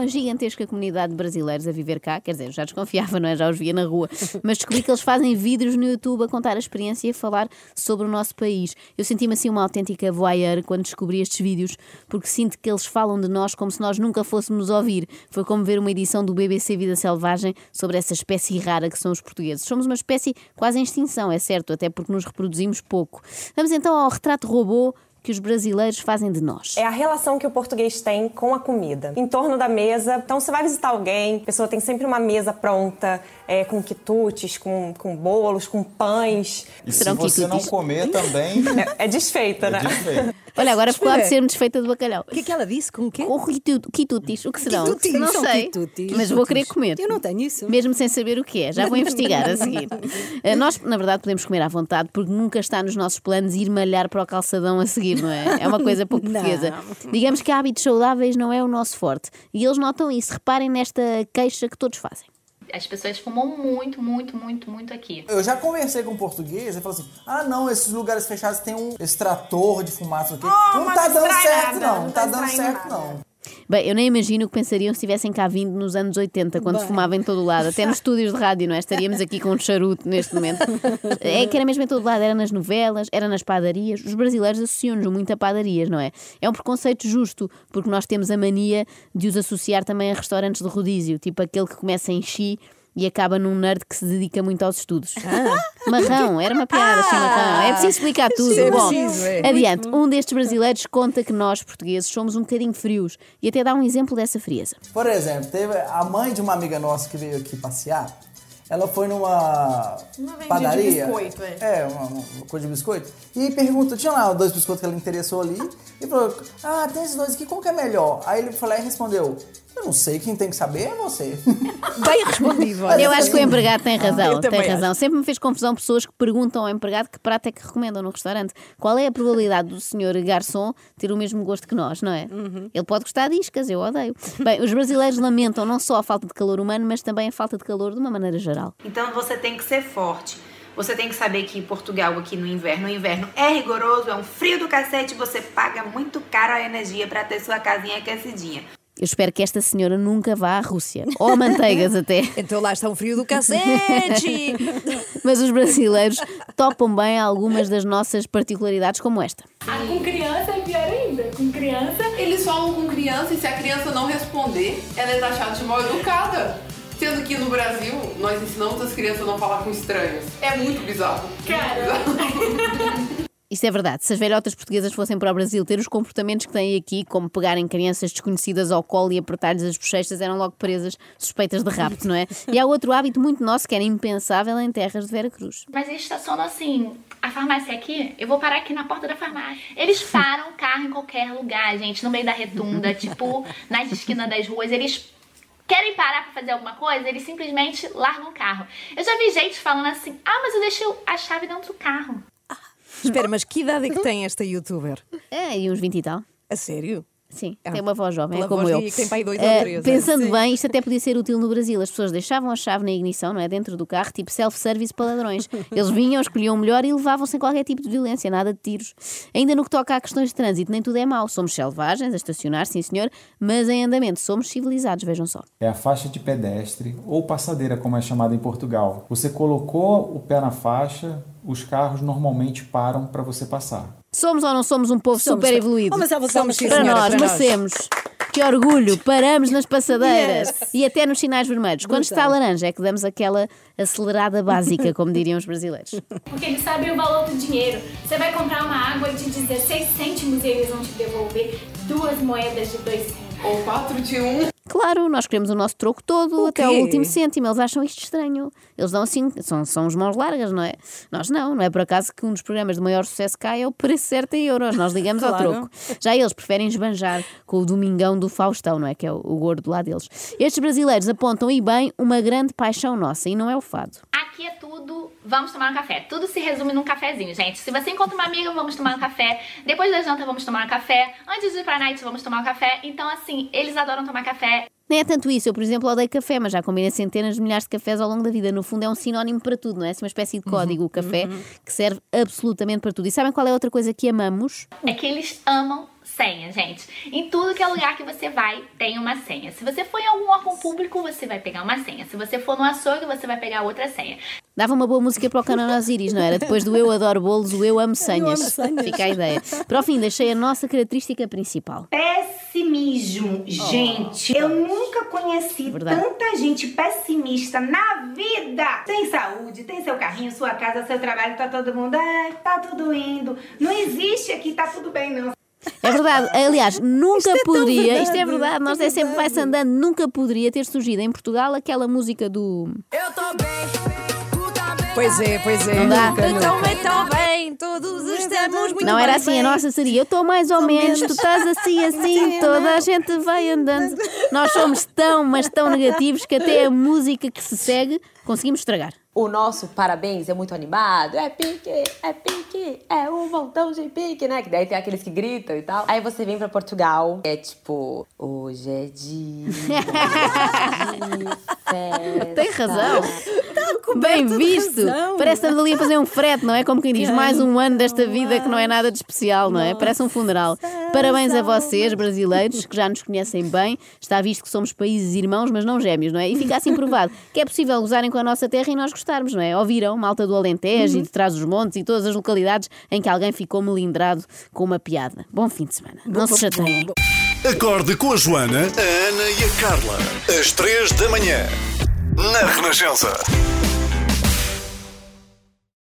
uma gigantesca comunidade de brasileiros a viver cá, quer dizer, já desconfiava, não é? Já os via na rua, mas descobri que eles fazem vídeos no YouTube a contar a experiência e a falar sobre o nosso país. Eu senti-me assim uma autêntica voyeur quando descobri estes vídeos, porque sinto que eles falam de nós como se nós nunca fôssemos ouvir. Foi como ver uma edição do BBC Vida Selvagem sobre essa espécie rara que são os portugueses. Somos uma espécie quase em extinção, é certo, até porque nos reproduzimos pouco. Vamos então ao retrato robô que os brasileiros fazem de nós? É a relação que o português tem com a comida. Em torno da mesa, então você vai visitar alguém, a pessoa tem sempre uma mesa pronta, é, com quitutes, com, com bolos, com pães. E se você não comer também... É, é desfeita, é né? Desfeita. Olha, agora ficou a ser-me desfeita de bacalhau. O que é que ela disse? Com o quê? Com quitutis. O que serão? Quitutis. Não São sei, quitutis. mas vou querer comer. Eu não tenho isso. Mesmo sem saber o que é. Já vou investigar a seguir. Eh, Nós, na verdade, podemos comer à vontade porque nunca está nos nossos planos ir malhar para o calçadão a seguir, não é? É uma coisa pouco portuguesa. Digamos que hábitos saudáveis não é o nosso forte. E eles notam isso. Reparem nesta queixa que todos fazem. As pessoas fumam muito, muito, muito, muito aqui. Eu já conversei com um português e falou assim: ah, não, esses lugares fechados tem um extrator de fumaça aqui. Oh, não tá dando certo, nada, não. não tá tá dando certo, nada. não. Bem, eu nem imagino o que pensariam se estivessem cá vindo nos anos 80, quando Bem. fumava em todo o lado, até nos estúdios de rádio, não é? Estaríamos aqui com um charuto neste momento. É que era mesmo em todo lado, era nas novelas, era nas padarias. Os brasileiros associam-nos muito a padarias, não é? É um preconceito justo, porque nós temos a mania de os associar também a restaurantes de rodízio, tipo aquele que começa em Xi e acaba num nerd que se dedica muito aos estudos. Marrão, era uma piada, assim, marrão. É preciso explicar tudo. é Bom, preciso, é. adiante. Um destes brasileiros conta que nós, portugueses, somos um bocadinho frios e até dá um exemplo dessa frieza. Por exemplo, teve a mãe de uma amiga nossa que veio aqui passear. Ela foi numa Uma vendinha de padaria. biscoito, é. É, uma, uma coisa de biscoito. E perguntou, tinha lá dois biscoitos que ela interessou ali. E falou, ah, tem esses dois aqui, qual que é melhor? Aí ele falou e respondeu, eu não sei, quem tem que saber é você. Bem respondido. olha. Eu acho que o empregado tem razão, eu tem razão. Sempre me fez confusão pessoas que perguntam ao empregado que prato é que recomendam no restaurante. Qual é a probabilidade do senhor garçom ter o mesmo gosto que nós, não é? Ele pode gostar de iscas, eu odeio. Bem, os brasileiros lamentam não só a falta de calor humano, mas também a falta de calor de uma maneira geral. Então você tem que ser forte. Você tem que saber que em Portugal, aqui no inverno, o inverno é rigoroso, é um frio do cacete, você paga muito caro a energia para ter sua casinha aquecidinha. Eu espero que esta senhora nunca vá à Rússia. Ou a manteigas até. Então lá está um frio do cacete. Mas os brasileiros topam bem algumas das nossas particularidades, como esta. Ah, com criança é pior ainda. Com criança. Eles falam com criança e se a criança não responder, ela é taxada de mal educada. Sendo que no Brasil, nós ensinamos as crianças a não falar com estranhos. É muito bizarro. Cara. Isto é verdade. Se as velhotas portuguesas fossem para o Brasil ter os comportamentos que têm aqui, como pegarem crianças desconhecidas ao colo e apertar-lhes as bochechas, eram logo presas suspeitas de rapto, não é? E há outro hábito muito nosso que era impensável em terras de Vera Cruz. Mas eles estacionam assim. A farmácia aqui, eu vou parar aqui na porta da farmácia. Eles param o carro em qualquer lugar, gente, no meio da retunda, tipo, nas esquinas das ruas. Eles querem parar pra fazer alguma coisa, eles simplesmente largam o carro. Eu já vi gente falando assim: ah, mas eu deixei a chave dentro do carro. Espera, mas que idade é que tem esta youtuber? É, e uns 20 e tal. A sério? Sim, Ah, tem uma voz jovem, é como eu. três, pensando é. Sim. bem, isto até podia ser útil no Brasil. As pessoas deixavam a chave na ignição, não é? Dentro do carro, tipo self-service para ladrões. Eles vinham, escolhiam o melhor e levavam sem qualquer tipo de violência, nada de tiros. Ainda no que toca a questões de trânsito, nem tudo é mau. Somos selvagens, a estacionar, sim senhor, mas em andamento somos civilizados, vejam só. É a faixa de pedestre ou passadeira, como é chamada em Portugal. Você colocou o pé na faixa, os carros normalmente param para você passar. Somos ou não somos um povo Somos. super evoluído? Oh, mas ela- somos, sim, para senhora, nós, para nós. merecemos. Que orgulho, paramos nas passadeiras Yes. e até nos sinais vermelhos. Quando está laranja é que damos aquela acelerada básica, como diriam os brasileiros. Porque eles sabem o valor do dinheiro. Você vai comprar uma água de 16 cêntimos e eles vão te devolver duas moedas de 2 cêntimos. Ou 4 de 1. Claro, nós queremos o nosso troco todo O até ao quê? último cêntimo. Eles acham isto estranho. Eles dão assim, são, são os mãos largas, não é? Nós não, não é por acaso que um dos programas de maior sucesso cá é o preço certo em euros. Nós ligamos ao Claro. troco. Já eles preferem esbanjar com o domingão do Faustão, não é? Que é o, o gordo lá deles. Estes brasileiros apontam e bem uma grande paixão nossa e não é o fado. Aqui é vamos tomar um café. Tudo se resume num cafezinho, gente. Se você encontra uma amiga, vamos tomar um café. Depois da janta, vamos tomar um café. Antes de ir pra night, vamos tomar um café. Então, assim, eles adoram tomar café. Nem é tanto isso. Eu, por exemplo, odeio café, mas já combinei centenas de milhares de cafés ao longo da vida. No fundo, é um sinónimo para tudo, não é? É uma espécie de código, o café, que serve absolutamente para tudo. E sabem qual é a outra coisa que amamos? É que eles amam senha, gente. Em tudo que é lugar que você vai, tem uma senha. Se você for em algum órgão público, você vai pegar uma senha. Se você for no açougue, você vai pegar outra senha. Dava uma boa música para o Canal Osiris, não era? Depois do Eu Adoro Bolos, o Eu Amo Senhas. Fica a ideia. Para o fim, deixei a nossa característica principal. Pessimismo, gente. Eu nunca conheci Verdade. tanta gente pessimista na vida. Tem saúde, tem seu carrinho, sua casa, seu trabalho, tá todo mundo, é, tá tudo indo. Não existe aqui, tá tudo bem, não. É verdade. Aliás, nunca tão poderia, verdade, isto é verdade, nós é é sempre vai-se andando, nunca poderia ter surgido em Portugal aquela música do. Pois é, pois é. Não dá. Então, então bem, todos estamos muito Não era assim, a bem. nossa seria. Eu estou mais ou menos, tu estás assim, assim, toda a gente vai andando. Nós somos tão, mas tão negativos que até a música que se segue conseguimos estragar. O nosso parabéns é muito animado. É pique, é pique, é um montão de pique, né? Que daí tem aqueles que gritam e tal. Aí você vem pra Portugal, é tipo, hoje é dia de festa. Tem razão. Tá Bem visto. razão. Parece que estamos ali a fazer um frete, não é? Como quem diz, mais um ano desta vida que não é nada de especial, não é? Parece um funeral. Parabéns a vocês, brasileiros, que já nos conhecem bem. Está visto que somos países irmãos, mas não gêmeos, não é? E fica assim provado que é possível gozarem com a nossa terra e nós gostarmos, não é? Ouviram malta do Alentejo e de trás dos montes e todas as localidades em que alguém ficou melindrado com uma piada. Bom fim de semana. Não se chateiem. Acorde com a Joana, a Ana e a Carla. Às três da manhã. Na Renascença.